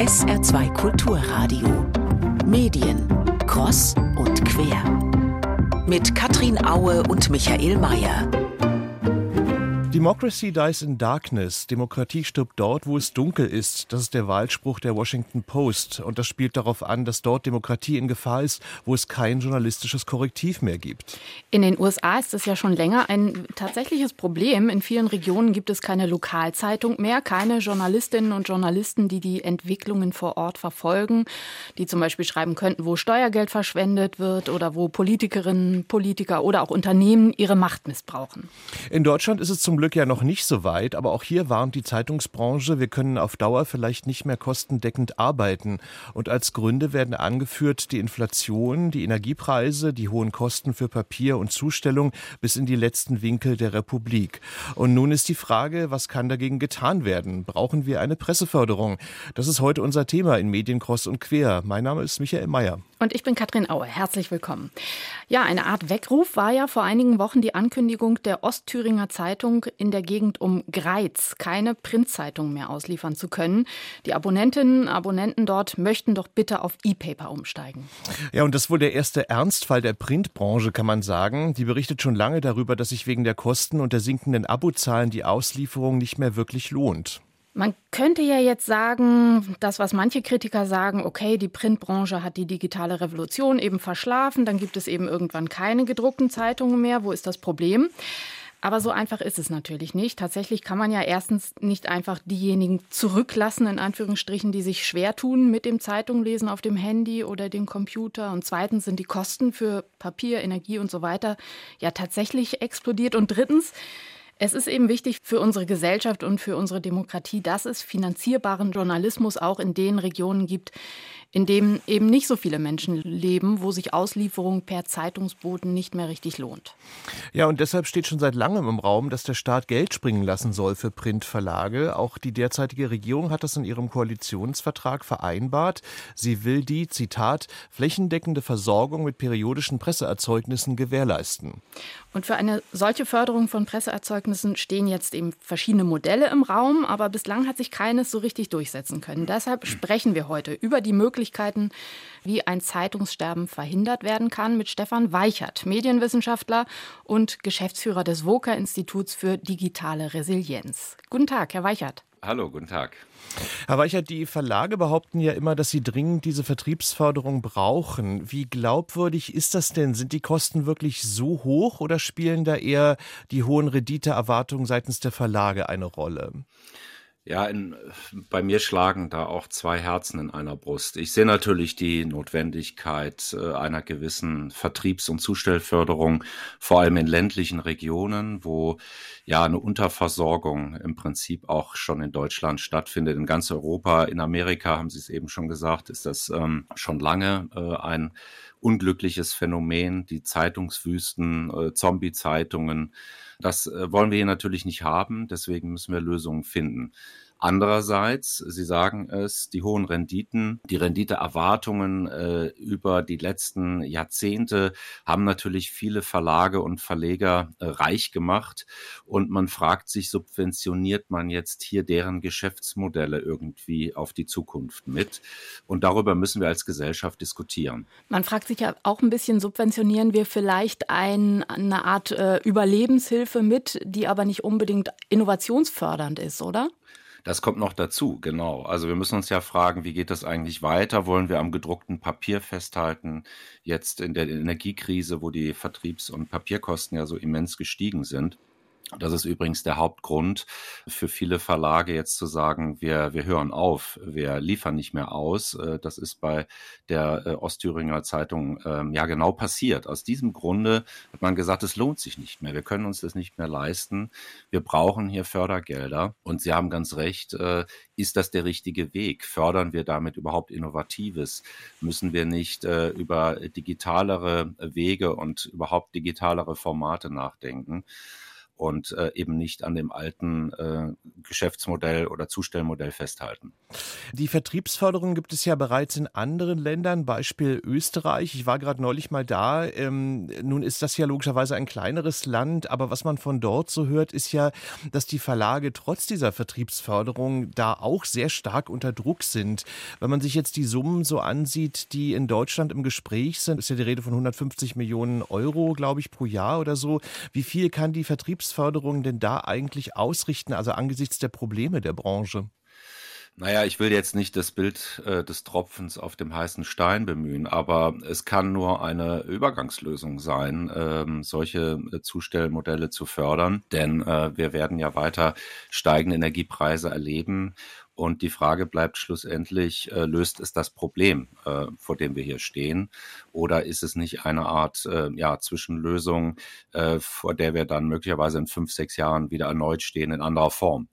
SR2 Kulturradio. Medien. Cross und quer. Mit Katrin Aue und Michael Mayer. Democracy dies in darkness. Demokratie stirbt dort, wo es dunkel ist. Das ist der Wahlspruch der Washington Post. Und das spielt darauf an, dass dort Demokratie in Gefahr ist, wo es kein journalistisches Korrektiv mehr gibt. In den USA ist es ja schon länger ein tatsächliches Problem. In vielen Regionen gibt es keine Lokalzeitung mehr, keine Journalistinnen und Journalisten, die die Entwicklungen vor Ort verfolgen, die zum Beispiel schreiben könnten, wo Steuergeld verschwendet wird oder wo Politikerinnen, Politiker oder auch Unternehmen ihre Macht missbrauchen. In Deutschland ist es zum Glück ja noch nicht so weit, aber auch hier warnt die Zeitungsbranche, wir können auf Dauer vielleicht nicht mehr kostendeckend arbeiten. Und als Gründe werden angeführt die Inflation, die Energiepreise, die hohen Kosten für Papier und Zustellung bis in die letzten Winkel der Republik. Und nun ist die Frage, was kann dagegen getan werden? Brauchen wir eine Presseförderung? Das ist heute unser Thema in Medienkross und Quer. Mein Name ist Michael Mayer. Und ich bin Katrin Aue. Herzlich willkommen. Ja, eine Art Weckruf war ja vor einigen Wochen die Ankündigung der Ostthüringer Zeitung in der Gegend um Greiz, keine Printzeitung mehr ausliefern zu können. Die Abonnentinnen und Abonnenten dort möchten doch bitte auf E-Paper umsteigen. Ja, und das ist wohl der erste Ernstfall der Printbranche, kann man sagen. Die berichtet schon lange darüber, dass sich wegen der Kosten und der sinkenden Abozahlen die Auslieferung nicht mehr wirklich lohnt. Man könnte ja jetzt sagen, das, was manche Kritiker sagen, okay, die Printbranche hat die digitale Revolution eben verschlafen, dann gibt es eben irgendwann keine gedruckten Zeitungen mehr. Wo ist das Problem? Aber so einfach ist es natürlich nicht. Tatsächlich kann man ja erstens nicht einfach diejenigen zurücklassen, in Anführungsstrichen, die sich schwer tun mit dem Zeitunglesen auf dem Handy oder dem Computer. Und zweitens sind die Kosten für Papier, Energie und so weiter ja tatsächlich explodiert. Und drittens, es ist eben wichtig für unsere Gesellschaft und für unsere Demokratie, dass es finanzierbaren Journalismus auch in den Regionen gibt, in dem eben nicht so viele Menschen leben, wo sich Auslieferung per Zeitungsboten nicht mehr richtig lohnt. Ja, und deshalb steht schon seit langem im Raum, dass der Staat Geld springen lassen soll für Printverlage. Auch die derzeitige Regierung hat das in ihrem Koalitionsvertrag vereinbart. Sie will die, Zitat, flächendeckende Versorgung mit periodischen Presseerzeugnissen gewährleisten. Und für eine solche Förderung von Presseerzeugnissen stehen jetzt eben verschiedene Modelle im Raum, aber bislang hat sich keines so richtig durchsetzen können. Deshalb sprechen wir heute über die Möglichkeiten, wie ein Zeitungssterben verhindert werden kann, mit Stefan Weichert, Medienwissenschaftler und Geschäftsführer des WOKA-Instituts für digitale Resilienz. Guten Tag, Herr Weichert. Hallo, guten Tag. Herr Weichert, die Verlage behaupten ja immer, dass sie dringend diese Vertriebsförderung brauchen. Wie glaubwürdig ist das denn? Sind die Kosten wirklich so hoch oder spielen da eher die hohen Renditeerwartungen seitens der Verlage eine Rolle? Ja, in, bei mir schlagen da auch zwei Herzen in einer Brust. Ich sehe natürlich die Notwendigkeit äh, einer gewissen Vertriebs- und Zustellförderung, vor allem in ländlichen Regionen, wo ja eine Unterversorgung im Prinzip auch schon in Deutschland stattfindet, in ganz Europa. In Amerika, haben Sie es eben schon gesagt, ist das ähm, schon lange äh, ein unglückliches Phänomen, die Zeitungswüsten, äh, Zombie-Zeitungen. Das äh, wollen wir hier natürlich nicht haben, deswegen müssen wir Lösungen finden. Andererseits, Sie sagen es, die hohen Renditen, die Renditeerwartungen äh, über die letzten Jahrzehnte haben natürlich viele Verlage und Verleger äh, reich gemacht. Und man fragt sich, subventioniert man jetzt hier deren Geschäftsmodelle irgendwie auf die Zukunft mit? Und darüber müssen wir als Gesellschaft diskutieren. Man fragt sich ja auch ein bisschen, subventionieren wir vielleicht ein, eine Art äh, Überlebenshilfe mit, die aber nicht unbedingt innovationsfördernd ist, oder? Das kommt noch dazu, genau. Also wir müssen uns ja fragen, wie geht das eigentlich weiter? Wollen wir am gedruckten Papier festhalten? Jetzt in der Energiekrise, wo die Vertriebs- und Papierkosten ja so immens gestiegen sind. Das ist übrigens der Hauptgrund für viele Verlage jetzt zu sagen, wir, wir hören auf, wir liefern nicht mehr aus. Äh, das ist bei der äh, Ostthüringer Zeitung ähm, ja genau passiert. Aus diesem Grunde hat man gesagt, es lohnt sich nicht mehr. Wir können uns das nicht mehr leisten. Wir brauchen hier Fördergelder. Und Sie haben ganz recht. Äh, ist das der richtige Weg? Fördern wir damit überhaupt Innovatives? Müssen wir nicht über digitalere Wege und überhaupt digitalere Formate nachdenken? Und äh, eben nicht an dem alten äh, Geschäftsmodell oder Zustellmodell festhalten. Die Vertriebsförderung gibt es ja bereits in anderen Ländern, Beispiel Österreich. Ich war gerade neulich mal da. Ähm, nun ist das ja logischerweise ein kleineres Land, aber was man von dort so hört, ist ja, dass die Verlage trotz dieser Vertriebsförderung da auch sehr stark unter Druck sind. Wenn man sich jetzt die Summen so ansieht, die in Deutschland im Gespräch sind, ist ja die Rede von 150 Millionen Euro, glaube ich, pro Jahr oder so. Wie viel kann die Vertriebsförderung denn da eigentlich ausrichten, also angesichts der Probleme der Branche? Naja, ich will jetzt nicht das Bild äh, des Tropfens auf dem heißen Stein bemühen, aber es kann nur eine Übergangslösung sein, ähm, solche äh, Zustellmodelle zu fördern, denn äh, wir werden ja weiter steigende Energiepreise erleben. Und die Frage bleibt schlussendlich, äh, löst es das Problem, äh, vor dem wir hier stehen? Oder ist es nicht eine Art äh, ja, Zwischenlösung, äh, vor der wir dann möglicherweise in fünf, sechs Jahren wieder erneut stehen in anderer Form?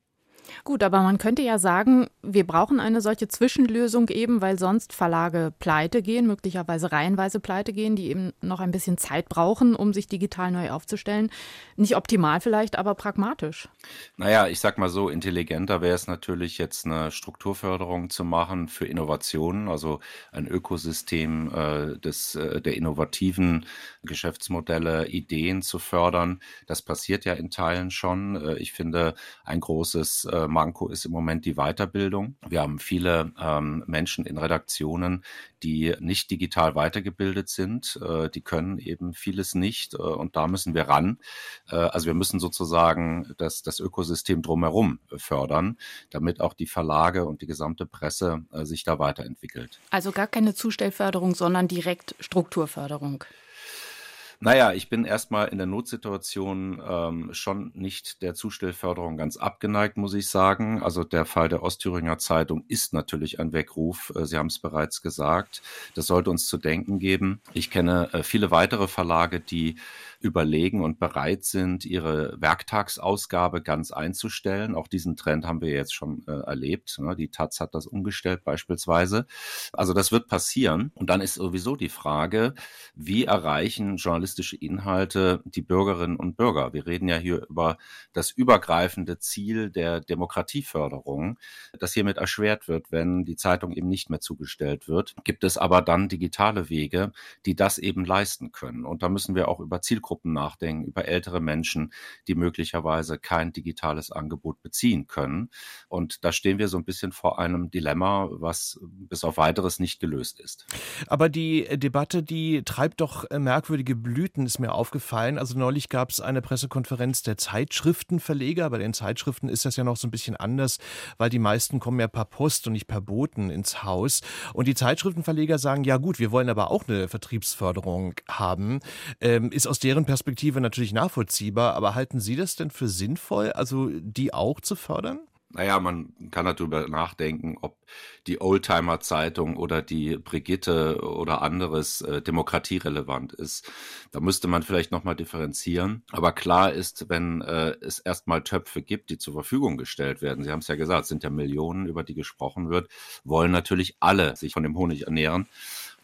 Gut, aber man könnte ja sagen, wir brauchen eine solche Zwischenlösung eben, weil sonst Verlage pleite gehen, möglicherweise reihenweise pleite gehen, die eben noch ein bisschen Zeit brauchen, um sich digital neu aufzustellen. Nicht optimal vielleicht, aber pragmatisch. Naja, ich sag mal so, intelligenter wäre es natürlich jetzt eine Strukturförderung zu machen für Innovationen, also ein Ökosystem äh, des, äh, der innovativen Geschäftsmodelle, Ideen zu fördern. Das passiert ja in Teilen schon. Äh, ich finde, ein großes äh, Manko ist im Moment die Weiterbildung. Wir haben viele ähm, Menschen in Redaktionen, die nicht digital weitergebildet sind. Äh, die können eben vieles nicht äh, und da müssen wir ran. Äh, also wir müssen sozusagen das, das Ökosystem drumherum fördern, damit auch die Verlage und die gesamte Presse äh, sich da weiterentwickelt. Also gar keine Zustellförderung, sondern direkt Strukturförderung. Naja, ich bin erstmal in der Notsituation ähm, schon nicht der Zustellförderung ganz abgeneigt, muss ich sagen. Also der Fall der Ostthüringer Zeitung ist natürlich ein Weckruf. Äh, Sie haben es bereits gesagt. Das sollte uns zu denken geben. Ich kenne äh, viele weitere Verlage, die überlegen und bereit sind, ihre Werktagsausgabe ganz einzustellen. Auch diesen Trend haben wir jetzt schon äh, erlebt. Ne? Die Taz hat das umgestellt beispielsweise. Also das wird passieren. Und dann ist sowieso die Frage, wie erreichen journalistische Inhalte die Bürgerinnen und Bürger? Wir reden ja hier über das übergreifende Ziel der Demokratieförderung, das hiermit erschwert wird, wenn die Zeitung eben nicht mehr zugestellt wird. Gibt es aber dann digitale Wege, die das eben leisten können. Und da müssen wir auch über Zielgruppen nachdenken, über ältere Menschen, die möglicherweise kein digitales Angebot beziehen können. Und da stehen wir so ein bisschen vor einem Dilemma, was bis auf weiteres nicht gelöst ist. Aber die Debatte, die treibt doch merkwürdige Blüten, ist mir aufgefallen. Also neulich gab es eine Pressekonferenz der Zeitschriftenverleger. Bei den Zeitschriften ist das ja noch so ein bisschen anders, weil die meisten kommen ja per Post und nicht per Boten ins Haus. Und die Zeitschriftenverleger sagen, ja gut, wir wollen aber auch eine Vertriebsförderung haben. Ähm, ist aus deren Perspektive natürlich nachvollziehbar, aber halten Sie das denn für sinnvoll, also die auch zu fördern? Naja, man kann darüber nachdenken, ob die Oldtimer-Zeitung oder die Brigitte oder anderes äh, demokratierelevant ist. Da müsste man vielleicht nochmal differenzieren. Aber klar ist, wenn äh, es erstmal Töpfe gibt, die zur Verfügung gestellt werden, Sie haben es ja gesagt, es sind ja Millionen, über die gesprochen wird, wollen natürlich alle sich von dem Honig ernähren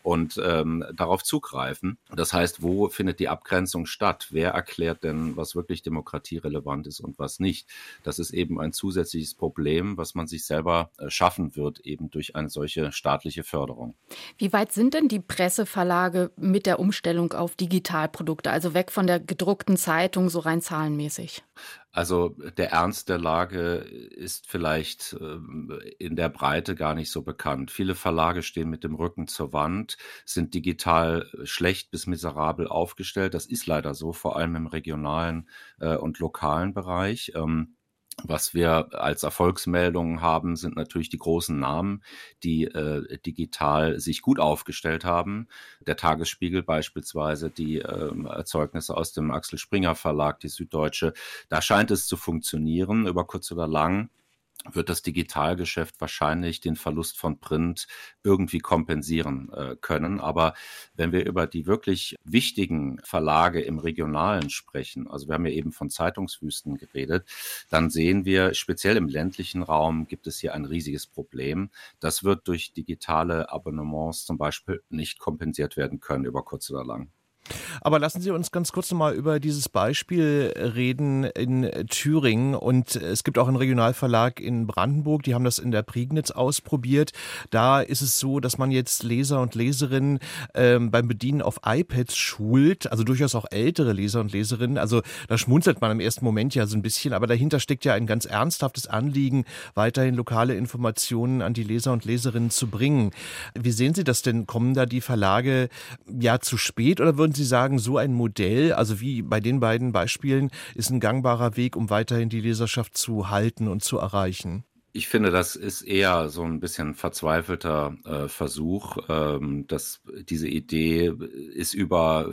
und ähm, darauf zugreifen. Das heißt, wo findet die Abgrenzung statt? Wer erklärt denn, was wirklich demokratierelevant ist und was nicht? Das ist eben ein zusätzliches Problem, was man sich selber äh, schaffen wird, eben durch eine solche staatliche Förderung. Wie weit sind denn die Presseverlage mit der Umstellung auf Digitalprodukte, also weg von der gedruckten Zeitung, so rein zahlenmäßig? Also der Ernst der Lage ist vielleicht ähm, in der Breite gar nicht so bekannt. Viele Verlage stehen mit dem Rücken zur Wand, sind digital schlecht bis miserabel aufgestellt. Das ist leider so, vor allem im regionalen äh, und lokalen Bereich. Ähm, was wir als Erfolgsmeldungen haben, sind natürlich die großen Namen, die äh, digital sich gut aufgestellt haben. Der Tagesspiegel beispielsweise, die äh, Erzeugnisse aus dem Axel Springer Verlag, die Süddeutsche. Da scheint es zu funktionieren, über kurz oder lang wird das Digitalgeschäft wahrscheinlich den Verlust von Print irgendwie kompensieren äh, können. Aber wenn wir über die wirklich wichtigen Verlage im Regionalen sprechen, also wir haben ja eben von Zeitungswüsten geredet, dann sehen wir, speziell im ländlichen Raum gibt es hier ein riesiges Problem. Das wird durch digitale Abonnements zum Beispiel nicht kompensiert werden können über kurz oder lang. Aber lassen Sie uns ganz kurz nochmal über dieses Beispiel reden in Thüringen. Und es gibt auch einen Regionalverlag in Brandenburg, die haben das in der Prignitz ausprobiert. Da ist es so, dass man jetzt Leser und Leserinnen ähm, beim Bedienen auf iPads schult, also durchaus auch ältere Leser und Leserinnen. Also da schmunzelt man im ersten Moment ja so ein bisschen, aber dahinter steckt ja ein ganz ernsthaftes Anliegen, weiterhin lokale Informationen an die Leser und Leserinnen zu bringen. Wie sehen Sie das denn? Kommen da die Verlage ja zu spät oder würden Sie sagen, so ein Modell, also wie bei den beiden Beispielen, ist ein gangbarer Weg, um weiterhin die Leserschaft zu halten und zu erreichen? Ich finde, das ist eher so ein bisschen verzweifelter äh, Versuch. Ähm, dass diese Idee ist über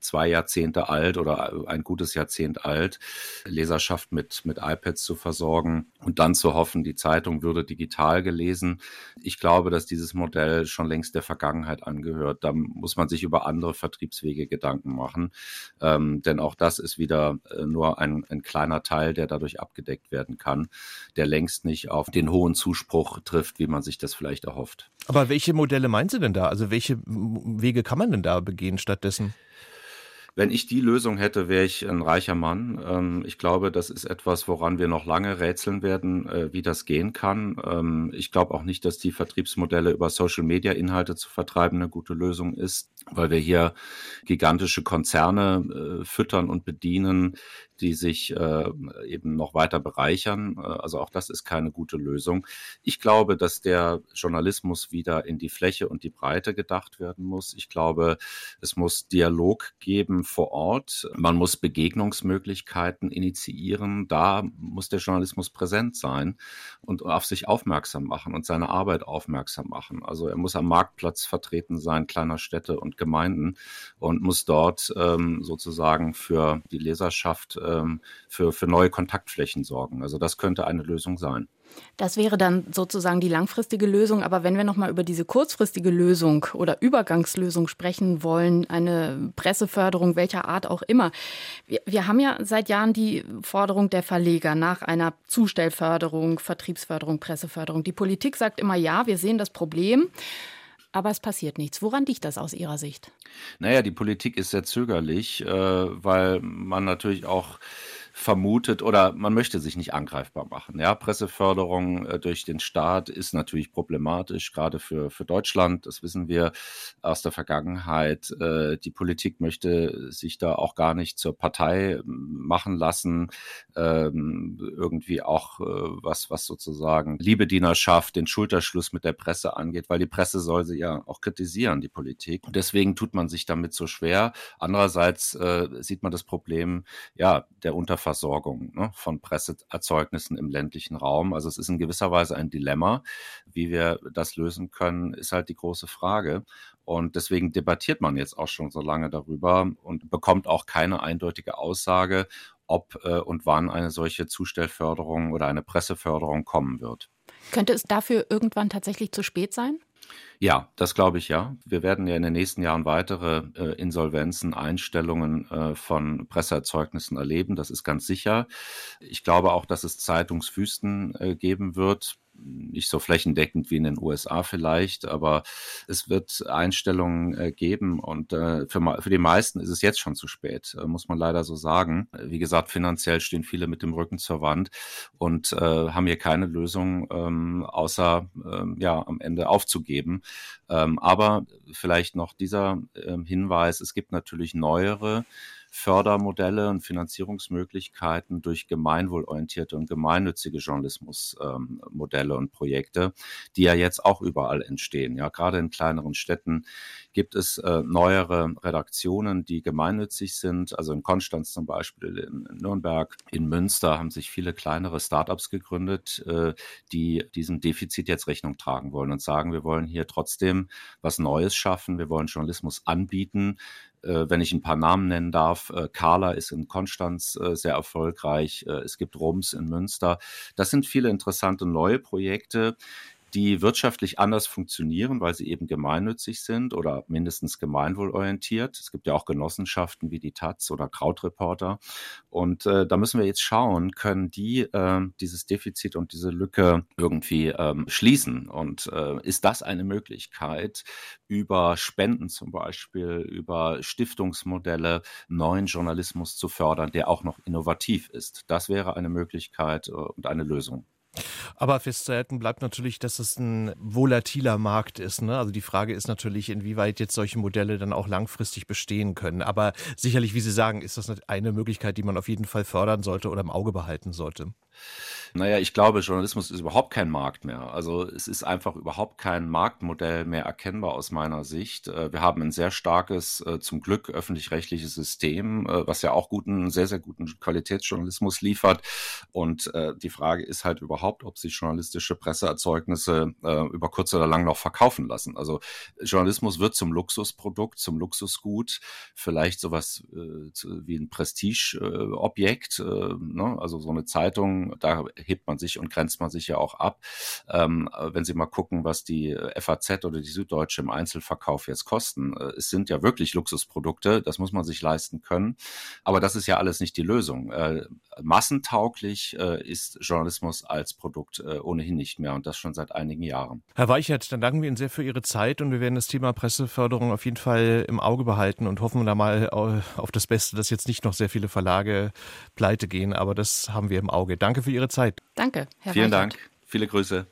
zwei Jahrzehnte alt oder ein gutes Jahrzehnt alt, Leserschaft mit, mit iPads zu versorgen und dann zu hoffen, die Zeitung würde digital gelesen. Ich glaube, dass dieses Modell schon längst der Vergangenheit angehört. Da muss man sich über andere Vertriebswege Gedanken machen. Ähm, denn auch das ist wieder äh, nur ein, ein kleiner Teil, der dadurch abgedeckt werden kann, der längst nicht auf den hohen Zuspruch trifft, wie man sich das vielleicht erhofft. Aber welche Modelle meinen Sie denn da? Also welche Wege kann man denn da begehen stattdessen? Wenn ich die Lösung hätte, wäre ich ein reicher Mann. Ähm, ich glaube, das ist etwas, woran wir noch lange rätseln werden, äh, wie das gehen kann. Ähm, ich glaube auch nicht, dass die Vertriebsmodelle über Social-Media-Inhalte zu vertreiben eine gute Lösung ist, weil wir hier gigantische Konzerne äh, füttern und bedienen, die sich äh, eben noch weiter bereichern. Äh, also auch das ist keine gute Lösung. Ich glaube, dass der Journalismus wieder in die Fläche und die Breite gedacht werden muss. Ich glaube, es muss Dialog geben vor Ort. Man muss Begegnungsmöglichkeiten initiieren. Da muss der Journalismus präsent sein und auf sich aufmerksam machen und seine Arbeit aufmerksam machen. Also er muss am Marktplatz vertreten sein, kleiner Städte und Gemeinden und muss dort ähm, sozusagen für die Leserschaft ähm, für, für neue Kontaktflächen sorgen. Also das könnte eine Lösung sein. Das wäre dann sozusagen die langfristige Lösung. Aber wenn wir nochmal über diese kurzfristige Lösung oder Übergangslösung sprechen wollen, eine Presseförderung welcher Art auch immer. Wir, wir haben ja seit Jahren die Forderung der Verleger nach einer Zustellförderung, Vertriebsförderung, Presseförderung. Die Politik sagt immer, ja, wir sehen das Problem aber es passiert nichts. Woran liegt das aus Ihrer Sicht? Naja, die Politik ist sehr zögerlich, äh, weil man natürlich auch vermutet oder man möchte sich nicht angreifbar machen. Ja, Presseförderung äh, durch den Staat ist natürlich problematisch, gerade für, für Deutschland. Das wissen wir aus der Vergangenheit. Äh, die Politik möchte sich da auch gar nicht zur Partei ähm, machen lassen. Ähm, irgendwie auch äh, was, was sozusagen Liebedienerschaft, den Schulterschluss mit der Presse angeht, weil die Presse soll sie ja auch kritisieren, die Politik. Und deswegen tut man sich damit so schwer. Andererseits äh, sieht man das Problem, ja, der Unterfall Versorgung ne, von Presseerzeugnissen im ländlichen Raum. Also es ist in gewisser Weise ein Dilemma. Wie wir das lösen können, ist halt die große Frage. Und deswegen debattiert man jetzt auch schon so lange darüber und bekommt auch keine eindeutige Aussage, ob äh, und wann eine solche Zustellförderung oder eine Presseförderung kommen wird. Könnte es dafür irgendwann tatsächlich zu spät sein? Ja, das glaube ich ja. Wir werden ja in den nächsten Jahren weitere äh, Insolvenzen, Einstellungen äh, von Presseerzeugnissen erleben. Das ist ganz sicher. Ich glaube auch, dass es Zeitungswüsten äh, geben wird nicht so flächendeckend wie in den USA vielleicht, aber es wird Einstellungen äh, geben und äh, für, für die meisten ist es jetzt schon zu spät, äh, muss man leider so sagen. Wie gesagt, finanziell stehen viele mit dem Rücken zur Wand und haben hier keine Lösung, ähm, außer ähm, ja am Ende aufzugeben. Ähm, aber vielleicht noch dieser ähm, Hinweis, es gibt natürlich neuere Fördermodelle und Finanzierungsmöglichkeiten durch gemeinwohlorientierte und gemeinnützige Journalismusmodelle ähm, und Projekte, die ja jetzt auch überall entstehen. Ja, gerade in kleineren Städten gibt es äh, neuere Redaktionen, die gemeinnützig sind. Also in Konstanz zum Beispiel, in, in Nürnberg, in Münster haben sich viele kleinere Startups gegründet, äh, die diesem Defizit jetzt Rechnung tragen wollen und sagen, wir wollen hier trotzdem was Neues schaffen, wir wollen Journalismus anbieten, äh, wenn ich ein paar Namen nennen darf, äh, Carla ist in Konstanz äh, sehr erfolgreich, es gibt Rums in Münster. Das sind viele interessante neue Projekte, die wirtschaftlich anders funktionieren, weil sie eben gemeinnützig sind oder mindestens gemeinwohlorientiert. Es gibt ja auch Genossenschaften wie die Taz oder Krautreporter. Und äh, da müssen wir jetzt schauen, können die äh, dieses Defizit und diese Lücke irgendwie ähm, schließen? Und äh, ist das eine Möglichkeit, über Spenden zum Beispiel, über Stiftungsmodelle neuen Journalismus zu fördern, der auch noch innovativ ist? Das wäre eine Möglichkeit äh, und eine Lösung. Aber festzuhalten bleibt natürlich, dass es ein volatiler Markt ist. Ne? Also die Frage ist natürlich, inwieweit jetzt solche Modelle dann auch langfristig bestehen können. Aber sicherlich, wie Sie sagen, ist das eine Möglichkeit, die man auf jeden Fall fördern sollte oder im Auge behalten sollte. Naja, ich glaube, Journalismus ist überhaupt kein Markt mehr. Also es ist einfach überhaupt kein Marktmodell mehr erkennbar aus meiner Sicht. Äh, wir haben ein sehr starkes, äh, zum Glück öffentlich-rechtliches System, äh, was ja auch guten, sehr, sehr guten Qualitätsjournalismus liefert. Und die Frage ist halt überhaupt, ob sich journalistische Presseerzeugnisse über kurz oder lang noch verkaufen lassen. Also Journalismus wird zum Luxusprodukt, zum Luxusgut, vielleicht sowas wie ein Prestigeobjekt. Ne? Also so eine Zeitung da hebt man sich und grenzt man sich ja auch ab. Ähm, wenn Sie mal gucken, was die FAZ oder die Süddeutsche im Einzelverkauf jetzt kosten, äh, es sind ja wirklich Luxusprodukte, das muss man sich leisten können. Aber das ist ja alles nicht die Lösung. Äh, massentauglich äh, ist Journalismus als Produkt äh, ohnehin nicht mehr und das schon seit einigen Jahren. Herr Weichert, dann danken wir Ihnen sehr für Ihre Zeit und wir werden das Thema Presseförderung auf jeden Fall im Auge behalten und hoffen da mal auf das Beste, dass jetzt nicht noch sehr viele Verlage pleite gehen, aber das haben wir im Auge. Danke für Ihre Zeit. Danke, Herr Vielen Weichert. Dank. Viele Grüße.